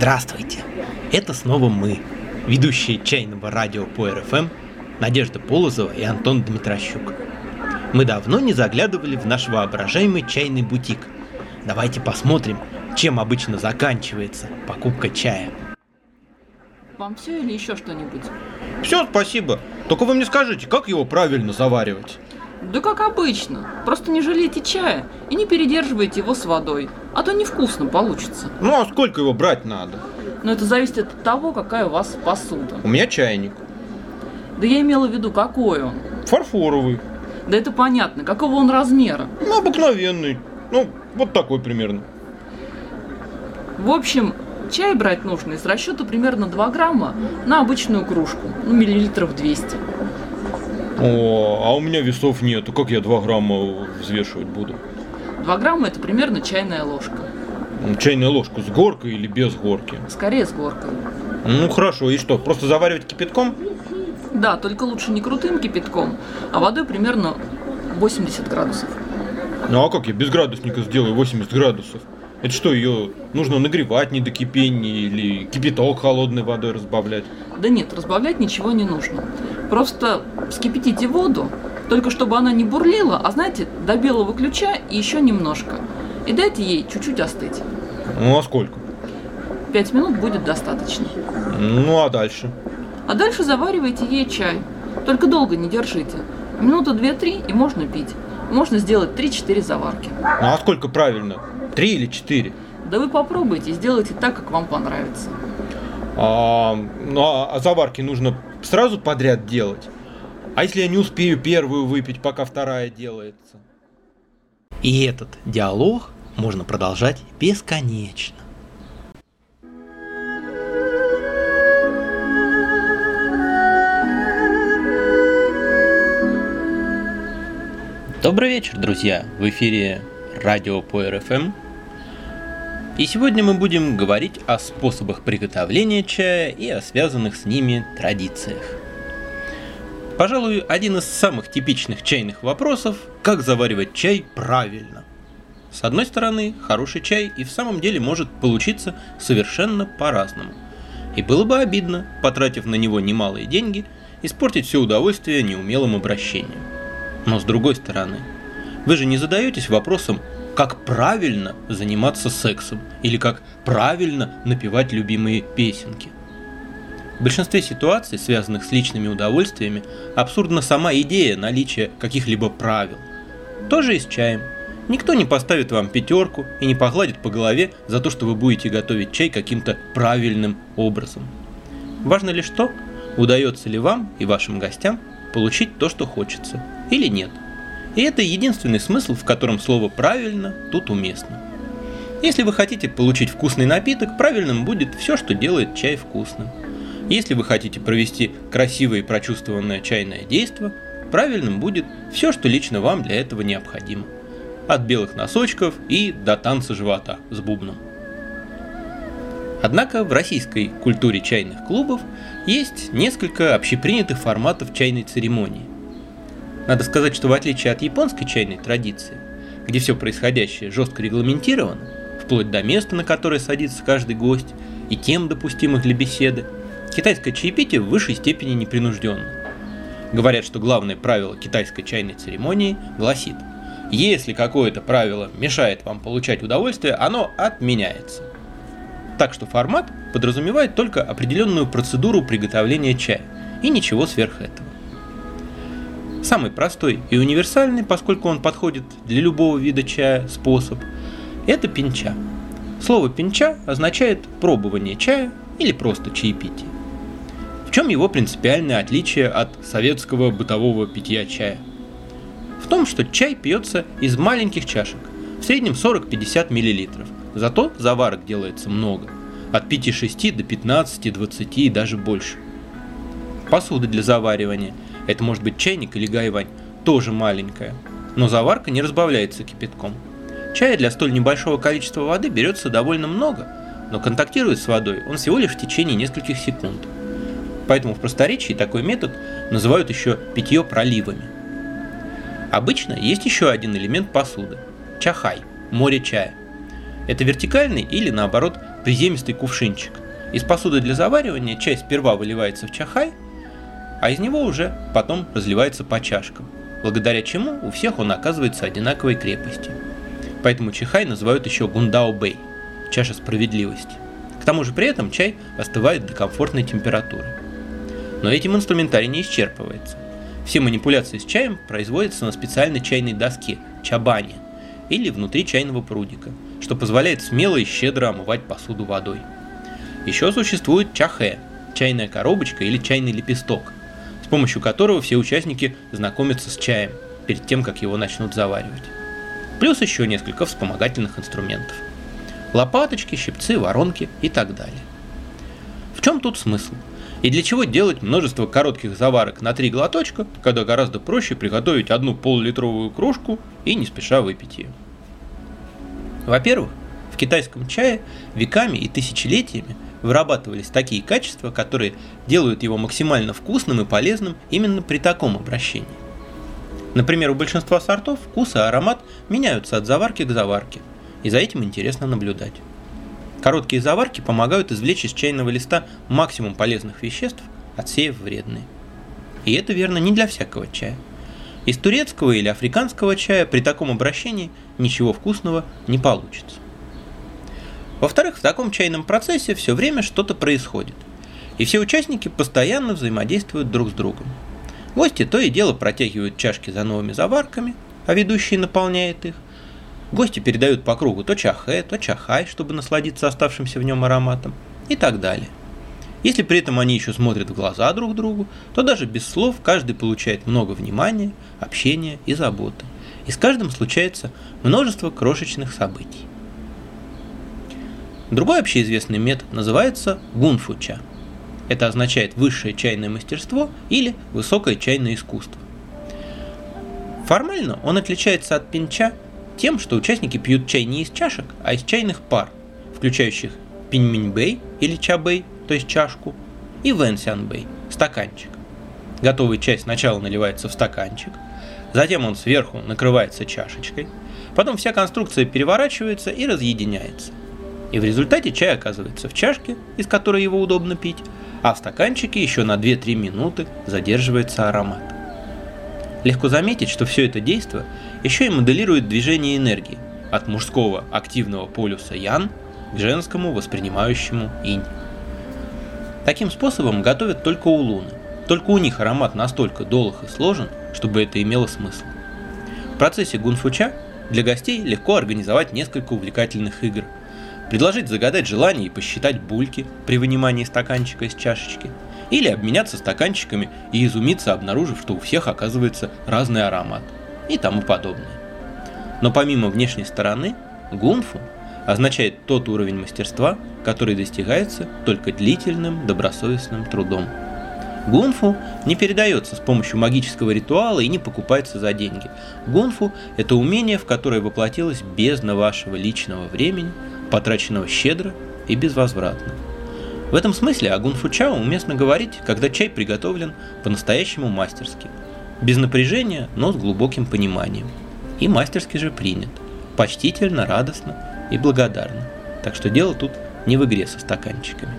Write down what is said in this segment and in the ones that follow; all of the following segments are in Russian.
Здравствуйте! Это снова мы, ведущие чайного радио по РФМ Надежда Полозова и Антон Дмитрощук. Мы давно не заглядывали в наш воображаемый чайный бутик. Давайте посмотрим, чем обычно заканчивается покупка чая. Вам все или еще что-нибудь? Все, спасибо. Только вы мне скажите, как его правильно заваривать? Да как обычно. Просто не жалейте чая и не передерживайте его с водой, а то невкусно получится. Ну а сколько его брать надо? Но это зависит от того, какая у вас посуда. У меня чайник. Да я имела в виду, какой он. Фарфоровый. Да это понятно, какого он размера. Ну, обыкновенный. Ну, вот такой примерно. В общем, чай брать нужно из расчета примерно 2 грамма на обычную кружку, ну, миллилитров 200. О, а у меня весов нету. Как я 2 грамма взвешивать буду? 2 грамма это примерно чайная ложка. Чайная ложка с горкой или без горки? Скорее с горкой. Ну хорошо, и что, просто заваривать кипятком? Да, только лучше не крутым кипятком, а водой примерно 80 градусов. Ну а как я без градусника сделаю 80 градусов? Это что, ее нужно нагревать не до кипения или кипяток холодной водой разбавлять? Да нет, разбавлять ничего не нужно. Просто вскипятите воду, только чтобы она не бурлила, а знаете, до белого ключа и еще немножко. И дайте ей чуть-чуть остыть. Ну а сколько? Пять минут будет достаточно. Ну а дальше? А дальше заваривайте ей чай. Только долго не держите. Минуты две-три и можно пить. Можно сделать 3-4 заварки. Ну а сколько правильно? Три или четыре? Да вы попробуйте, сделайте так, как вам понравится. А, ну а, а заварки нужно сразу подряд делать? А если я не успею первую выпить, пока вторая делается? И этот диалог можно продолжать бесконечно. Добрый вечер, друзья! В эфире радио по РФМ. И сегодня мы будем говорить о способах приготовления чая и о связанных с ними традициях. Пожалуй, один из самых типичных чайных вопросов – как заваривать чай правильно. С одной стороны, хороший чай и в самом деле может получиться совершенно по-разному. И было бы обидно, потратив на него немалые деньги, испортить все удовольствие неумелым обращением. Но с другой стороны, вы же не задаетесь вопросом, как правильно заниматься сексом или как правильно напевать любимые песенки. В большинстве ситуаций, связанных с личными удовольствиями, абсурдна сама идея наличия каких-либо правил. Тоже и с чаем. Никто не поставит вам пятерку и не погладит по голове за то, что вы будете готовить чай каким-то правильным образом. Важно лишь то, удается ли вам и вашим гостям получить то, что хочется, или нет. И это единственный смысл, в котором слово «правильно» тут уместно. Если вы хотите получить вкусный напиток, правильным будет все, что делает чай вкусным. Если вы хотите провести красивое и прочувствованное чайное действо, правильным будет все, что лично вам для этого необходимо. От белых носочков и до танца живота с бубном. Однако в российской культуре чайных клубов есть несколько общепринятых форматов чайной церемонии. Надо сказать, что в отличие от японской чайной традиции, где все происходящее жестко регламентировано, вплоть до места, на которое садится каждый гость, и тем допустимых для беседы, китайское чаепитие в высшей степени непринужденно. Говорят, что главное правило китайской чайной церемонии гласит, если какое-то правило мешает вам получать удовольствие, оно отменяется. Так что формат подразумевает только определенную процедуру приготовления чая и ничего сверх этого. Самый простой и универсальный, поскольку он подходит для любого вида чая, способ – это пинча. Слово пинча означает пробование чая или просто чаепитие. В чем его принципиальное отличие от советского бытового питья чая? В том, что чай пьется из маленьких чашек, в среднем 40-50 мл, зато заварок делается много, от 5-6 до 15-20 и даже больше. Посуда для заваривания – это может быть чайник или гайвань, тоже маленькая, но заварка не разбавляется кипятком. Чая для столь небольшого количества воды берется довольно много, но контактирует с водой он всего лишь в течение нескольких секунд. Поэтому в просторечии такой метод называют еще питье проливами. Обычно есть еще один элемент посуды – чахай, море чая. Это вертикальный или наоборот приземистый кувшинчик. Из посуды для заваривания чай сперва выливается в чахай, а из него уже потом разливается по чашкам, благодаря чему у всех он оказывается одинаковой крепости. Поэтому чахай называют еще гундао бэй – чаша справедливости. К тому же при этом чай остывает до комфортной температуры. Но этим инструментарий не исчерпывается. Все манипуляции с чаем производятся на специальной чайной доске – чабане – или внутри чайного прудика, что позволяет смело и щедро омывать посуду водой. Еще существует чахе – чайная коробочка или чайный лепесток, помощью которого все участники знакомятся с чаем перед тем, как его начнут заваривать. Плюс еще несколько вспомогательных инструментов. Лопаточки, щипцы, воронки и так далее. В чем тут смысл? И для чего делать множество коротких заварок на три глоточка, когда гораздо проще приготовить одну полулитровую кружку и не спеша выпить ее? Во-первых, в китайском чае веками и тысячелетиями вырабатывались такие качества, которые делают его максимально вкусным и полезным именно при таком обращении. Например, у большинства сортов вкус и аромат меняются от заварки к заварке, и за этим интересно наблюдать. Короткие заварки помогают извлечь из чайного листа максимум полезных веществ, отсеяв вредные. И это верно не для всякого чая. Из турецкого или африканского чая при таком обращении ничего вкусного не получится. Во-вторых, в таком чайном процессе все время что-то происходит, и все участники постоянно взаимодействуют друг с другом. Гости то и дело протягивают чашки за новыми заварками, а ведущий наполняет их, Гости передают по кругу то чахэ, то чахай, чтобы насладиться оставшимся в нем ароматом и так далее. Если при этом они еще смотрят в глаза друг другу, то даже без слов каждый получает много внимания, общения и заботы. И с каждым случается множество крошечных событий. Другой общеизвестный метод называется гунфуча. Это означает высшее чайное мастерство или высокое чайное искусство. Формально он отличается от пинча тем, что участники пьют чай не из чашек, а из чайных пар, включающих пиньминьбэй или чабэй, то есть чашку, и вэнсянбэй, стаканчик. Готовый чай сначала наливается в стаканчик, затем он сверху накрывается чашечкой, потом вся конструкция переворачивается и разъединяется. И в результате чай оказывается в чашке, из которой его удобно пить, а в стаканчике еще на 2-3 минуты задерживается аромат. Легко заметить, что все это действие еще и моделирует движение энергии от мужского активного полюса Ян к женскому воспринимающему Инь. Таким способом готовят только у Луны. Только у них аромат настолько долг и сложен, чтобы это имело смысл. В процессе гунфуча для гостей легко организовать несколько увлекательных игр. Предложить загадать желание и посчитать бульки при вынимании стаканчика из чашечки. Или обменяться стаканчиками и изумиться, обнаружив, что у всех оказывается разный аромат – и тому подобное. Но помимо внешней стороны, гунфу означает тот уровень мастерства, который достигается только длительным добросовестным трудом. Гунфу не передается с помощью магического ритуала и не покупается за деньги. Гунфу – это умение, в которое воплотилась бездна вашего личного времени, потраченного щедро и безвозвратно. В этом смысле о гунфу чао уместно говорить, когда чай приготовлен по-настоящему мастерски – без напряжения, но с глубоким пониманием. И мастерски же принят. Почтительно, радостно и благодарно. Так что дело тут не в игре со стаканчиками.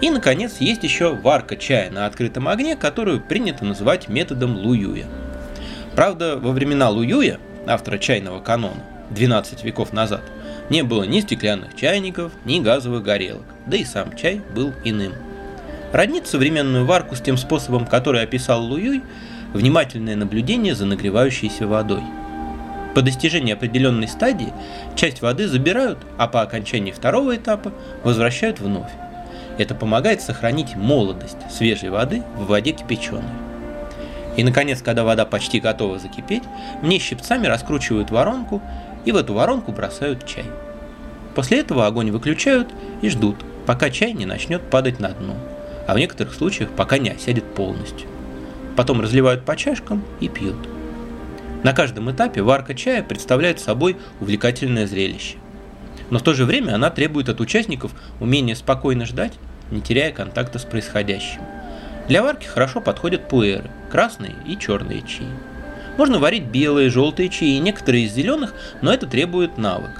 И, наконец, есть еще варка чая на открытом огне, которую принято называть методом Луюя. Правда, во времена Луюя, автора чайного канона, 12 веков назад, не было ни стеклянных чайников, ни газовых горелок, да и сам чай был иным – Роднит современную варку с тем способом, который описал Луюй, внимательное наблюдение за нагревающейся водой. По достижении определенной стадии часть воды забирают, а по окончании второго этапа возвращают вновь. Это помогает сохранить молодость свежей воды в воде кипяченой. И, наконец, когда вода почти готова закипеть, мне щипцами раскручивают воронку и в эту воронку бросают чай. После этого огонь выключают и ждут, пока чай не начнет падать на дно а в некоторых случаях пока не осядет полностью. Потом разливают по чашкам и пьют. На каждом этапе варка чая представляет собой увлекательное зрелище. Но в то же время она требует от участников умения спокойно ждать, не теряя контакта с происходящим. Для варки хорошо подходят пуэры, красные и черные чаи. Можно варить белые, желтые чаи, некоторые из зеленых, но это требует навык.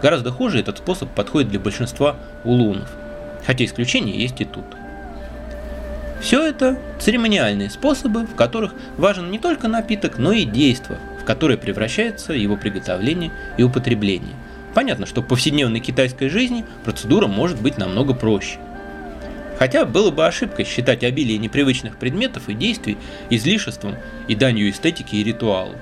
Гораздо хуже этот способ подходит для большинства улунов, хотя исключения есть и тут. Все это церемониальные способы, в которых важен не только напиток, но и действо, в которое превращается его приготовление и употребление. Понятно, что в повседневной китайской жизни процедура может быть намного проще. Хотя было бы ошибкой считать обилие непривычных предметов и действий излишеством и данью эстетики и ритуалу.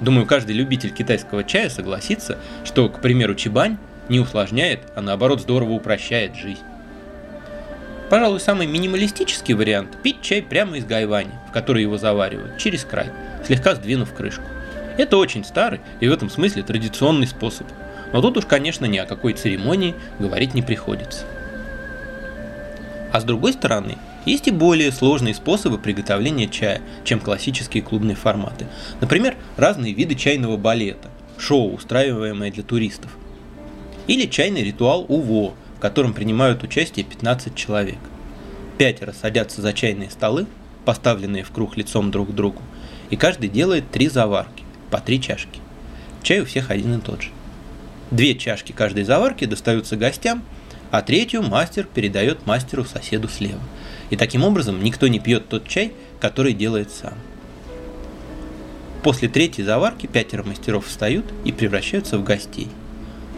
Думаю, каждый любитель китайского чая согласится, что, к примеру, чебань не усложняет, а наоборот здорово упрощает жизнь. Пожалуй, самый минималистический вариант – пить чай прямо из гайвани, в который его заваривают, через край, слегка сдвинув крышку. Это очень старый и в этом смысле традиционный способ. Но тут уж, конечно, ни о какой церемонии говорить не приходится. А с другой стороны, есть и более сложные способы приготовления чая, чем классические клубные форматы. Например, разные виды чайного балета, шоу, устраиваемое для туристов. Или чайный ритуал УВО, в котором принимают участие 15 человек. Пятеро садятся за чайные столы, поставленные в круг лицом друг к другу, и каждый делает три заварки, по три чашки. Чай у всех один и тот же. Две чашки каждой заварки достаются гостям, а третью мастер передает мастеру соседу слева – и таким образом никто не пьет тот чай, который делает сам. После третьей заварки пятеро мастеров встают и превращаются в гостей,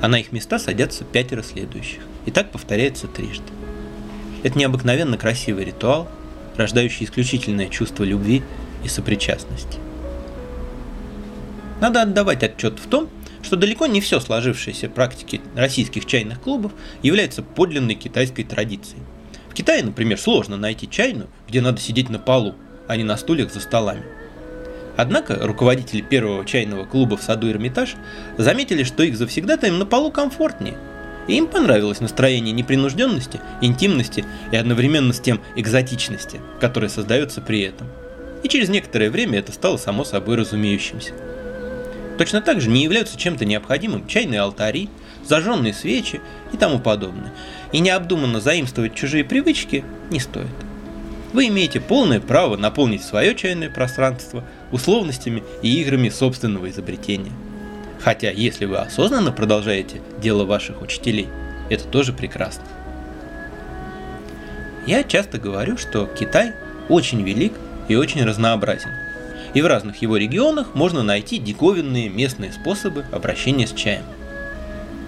а на их места садятся пятеро следующих. И так повторяется трижды. Это необыкновенно красивый ритуал, рождающий исключительное чувство любви и сопричастности. Надо отдавать отчет в том, что далеко не все сложившееся практики российских чайных клубов является подлинной китайской традицией. В Китае, например, сложно найти чайную, где надо сидеть на полу, а не на стульях за столами. Однако руководители первого чайного клуба в саду Эрмитаж заметили, что их завсегдатаем на полу комфортнее. И им понравилось настроение непринужденности, интимности и одновременно с тем экзотичности, которая создается при этом. И через некоторое время это стало само собой разумеющимся. Точно так же не являются чем-то необходимым чайные алтари, зажженные свечи и тому подобное. И необдуманно заимствовать чужие привычки не стоит. Вы имеете полное право наполнить свое чайное пространство условностями и играми собственного изобретения. Хотя, если вы осознанно продолжаете дело ваших учителей, это тоже прекрасно. Я часто говорю, что Китай очень велик и очень разнообразен. И в разных его регионах можно найти диковинные местные способы обращения с чаем –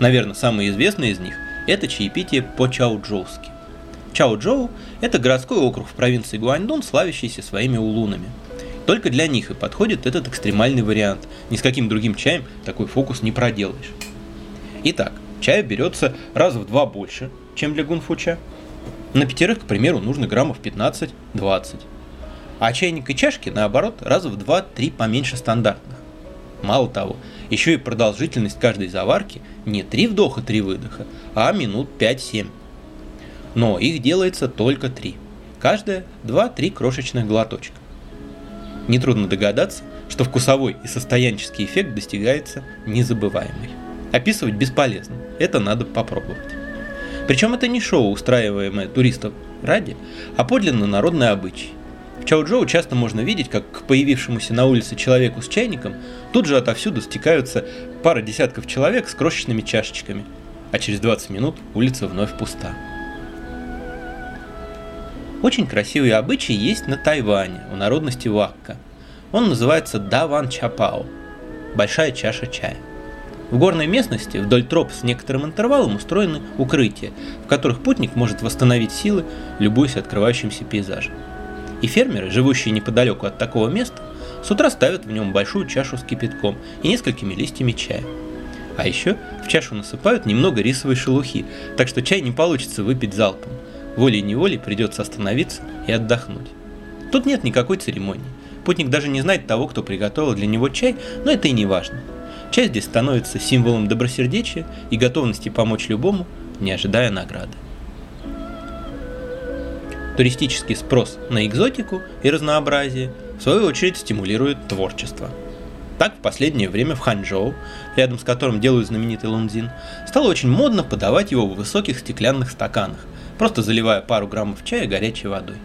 Наверное, самый известный из них – это чаепитие по-чаоджоуски. Чаоджоу – это городской округ в провинции Гуаньдун, славящийся своими улунами. Только для них и подходит этот экстремальный вариант. Ни с каким другим чаем такой фокус не проделаешь. Итак, чая берется раз в два больше, чем для гунфуча. На пятерых, к примеру, нужно граммов 15-20. А чайник и чашки, наоборот, раз в 2-3 поменьше стандартных. Мало того, еще и продолжительность каждой заварки не 3 вдоха, 3 выдоха, а минут 5-7. Но их делается только 3. Каждая 2-3 крошечных глоточка. Нетрудно догадаться, что вкусовой и состоянческий эффект достигается незабываемый. Описывать бесполезно, это надо попробовать. Причем это не шоу, устраиваемое туристов ради, а подлинно народный обычай. В Чао-Джоу часто можно видеть, как к появившемуся на улице человеку с чайником тут же отовсюду стекаются пара десятков человек с крошечными чашечками, а через 20 минут улица вновь пуста. Очень красивый обычай есть на Тайване, у народности Вакка. Он называется Даван Чапао – большая чаша чая. В горной местности вдоль троп с некоторым интервалом устроены укрытия, в которых путник может восстановить силы, любуясь открывающимся пейзажем. И фермеры, живущие неподалеку от такого места, с утра ставят в нем большую чашу с кипятком и несколькими листьями чая. А еще в чашу насыпают немного рисовой шелухи, так что чай не получится выпить залпом. Волей-неволей придется остановиться и отдохнуть. Тут нет никакой церемонии. Путник даже не знает того, кто приготовил для него чай, но это и не важно. Чай здесь становится символом добросердечия и готовности помочь любому, не ожидая награды. Туристический спрос на экзотику и разнообразие в свою очередь стимулирует творчество. Так в последнее время в Ханчжоу, рядом с которым делают знаменитый лунзин, стало очень модно подавать его в высоких стеклянных стаканах, просто заливая пару граммов чая горячей водой.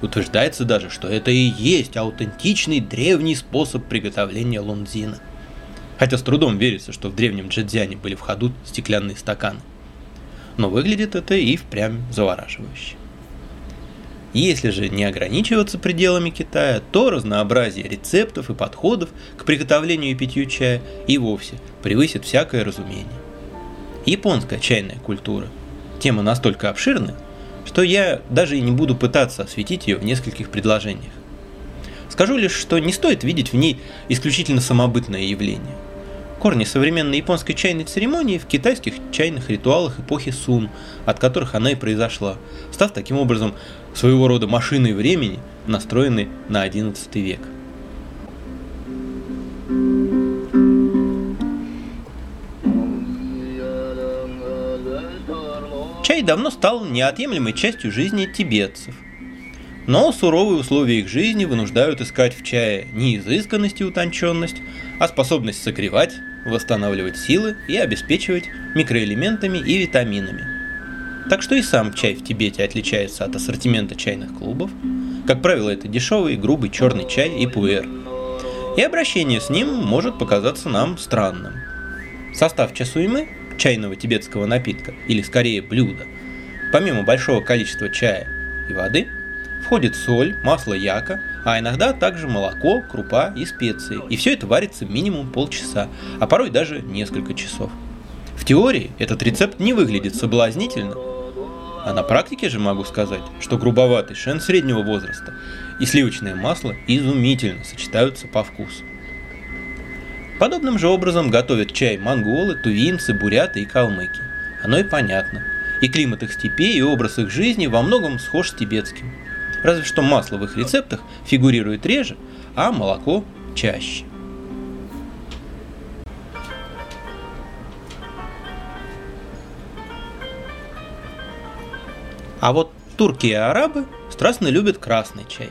Утверждается даже, что это и есть аутентичный древний способ приготовления лунзина. Хотя с трудом верится, что в древнем Джедзяне были в ходу стеклянные стаканы. Но выглядит это и впрямь завораживающе. Если же не ограничиваться пределами Китая, то разнообразие рецептов и подходов к приготовлению и питью чая и вовсе превысит всякое разумение. Японская чайная культура – тема настолько обширная, что я даже и не буду пытаться осветить ее в нескольких предложениях. Скажу лишь, что не стоит видеть в ней исключительно самобытное явление. Корни современной японской чайной церемонии в китайских чайных ритуалах эпохи Сун, от которых она и произошла, став таким образом своего рода машиной времени, настроенной на XI век. Чай давно стал неотъемлемой частью жизни тибетцев. Но суровые условия их жизни вынуждают искать в чае не изысканность и утонченность, а способность согревать, восстанавливать силы и обеспечивать микроэлементами и витаминами. Так что и сам чай в Тибете отличается от ассортимента чайных клубов. Как правило, это дешевый, грубый черный чай и пуэр. И обращение с ним может показаться нам странным. Состав часуймы, чайного тибетского напитка, или скорее блюда, помимо большого количества чая и воды, входит соль, масло яка, а иногда также молоко, крупа и специи. И все это варится минимум полчаса, а порой даже несколько часов. В теории этот рецепт не выглядит соблазнительно, а на практике же могу сказать, что грубоватый шен среднего возраста и сливочное масло изумительно сочетаются по вкусу. Подобным же образом готовят чай монголы, тувинцы, буряты и калмыки. Оно и понятно. И климат их степей, и образ их жизни во многом схож с тибетским. Разве что масло в их рецептах фигурирует реже, а молоко чаще. А вот турки и арабы страстно любят красный чай.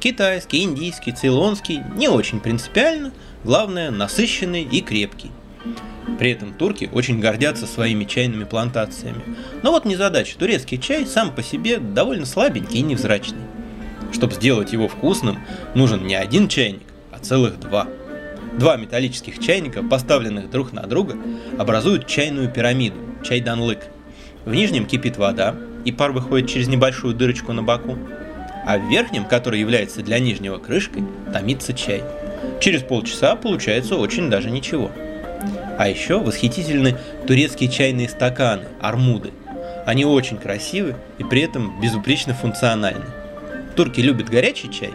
Китайский, индийский, цейлонский не очень принципиально, главное насыщенный и крепкий. При этом турки очень гордятся своими чайными плантациями. Но вот незадача, турецкий чай сам по себе довольно слабенький и невзрачный. Чтобы сделать его вкусным, нужен не один чайник, а целых два. Два металлических чайника, поставленных друг на друга, образуют чайную пирамиду, чайданлык. В нижнем кипит вода, и пар выходит через небольшую дырочку на боку, а в верхнем, который является для нижнего крышкой, томится чай. Через полчаса получается очень даже ничего. А еще восхитительны турецкие чайные стаканы, армуды. Они очень красивы и при этом безупречно функциональны. Турки любят горячий чай,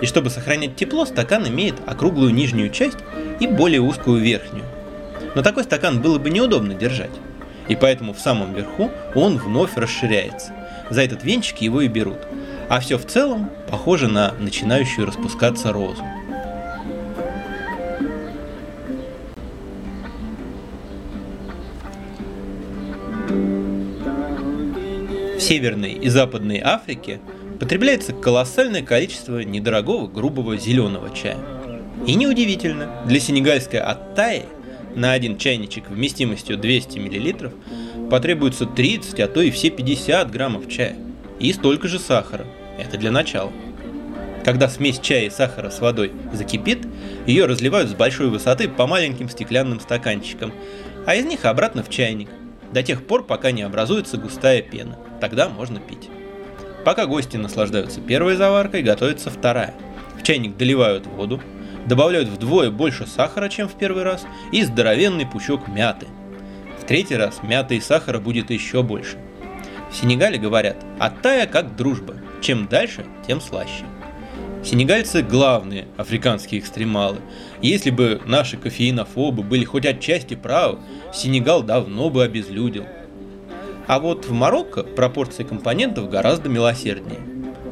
и чтобы сохранять тепло, стакан имеет округлую нижнюю часть и более узкую верхнюю. Но такой стакан было бы неудобно держать и поэтому в самом верху он вновь расширяется. За этот венчик его и берут. А все в целом похоже на начинающую распускаться розу. Северной и Западной Африке потребляется колоссальное количество недорогого грубого зеленого чая. И неудивительно, для сенегальской Аттаи на один чайничек вместимостью 200 мл потребуется 30, а то и все 50 граммов чая. И столько же сахара. Это для начала. Когда смесь чая и сахара с водой закипит, ее разливают с большой высоты по маленьким стеклянным стаканчикам, а из них обратно в чайник, до тех пор, пока не образуется густая пена. Тогда можно пить. Пока гости наслаждаются первой заваркой, готовится вторая. В чайник доливают воду, добавляют вдвое больше сахара, чем в первый раз, и здоровенный пучок мяты. В третий раз мяты и сахара будет еще больше. В Сенегале говорят «оттая как дружба, чем дальше, тем слаще». Сенегальцы – главные африканские экстремалы. Если бы наши кофеинофобы были хоть отчасти правы, Сенегал давно бы обезлюдил. А вот в Марокко пропорции компонентов гораздо милосерднее.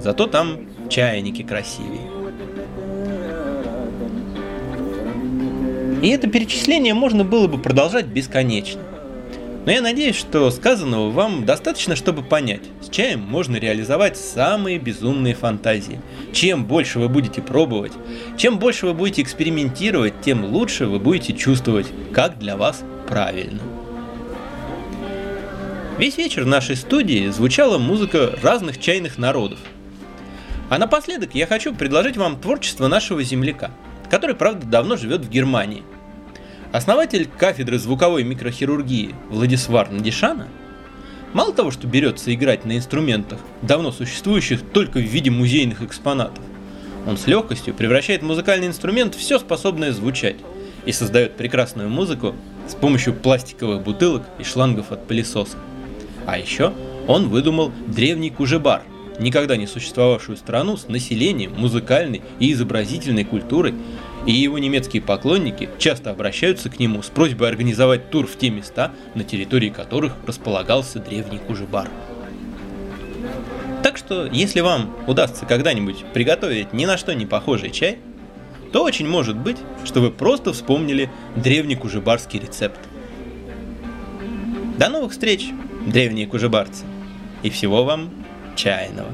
Зато там чайники красивее. И это перечисление можно было бы продолжать бесконечно. Но я надеюсь, что сказанного вам достаточно, чтобы понять, с чаем можно реализовать самые безумные фантазии. Чем больше вы будете пробовать, чем больше вы будете экспериментировать, тем лучше вы будете чувствовать, как для вас правильно. Весь вечер в нашей студии звучала музыка разных чайных народов. А напоследок я хочу предложить вам творчество нашего земляка, который, правда, давно живет в Германии. Основатель кафедры звуковой микрохирургии Владисвар Надишана мало того, что берется играть на инструментах, давно существующих только в виде музейных экспонатов, он с легкостью превращает музыкальный инструмент все способное звучать и создает прекрасную музыку с помощью пластиковых бутылок и шлангов от пылесоса. А еще он выдумал древний кужебар, никогда не существовавшую страну с населением, музыкальной и изобразительной культурой и его немецкие поклонники часто обращаются к нему с просьбой организовать тур в те места, на территории которых располагался древний Кужебар. Так что, если вам удастся когда-нибудь приготовить ни на что не похожий чай, то очень может быть, что вы просто вспомнили древний кужебарский рецепт. До новых встреч, древние кужебарцы, и всего вам чайного.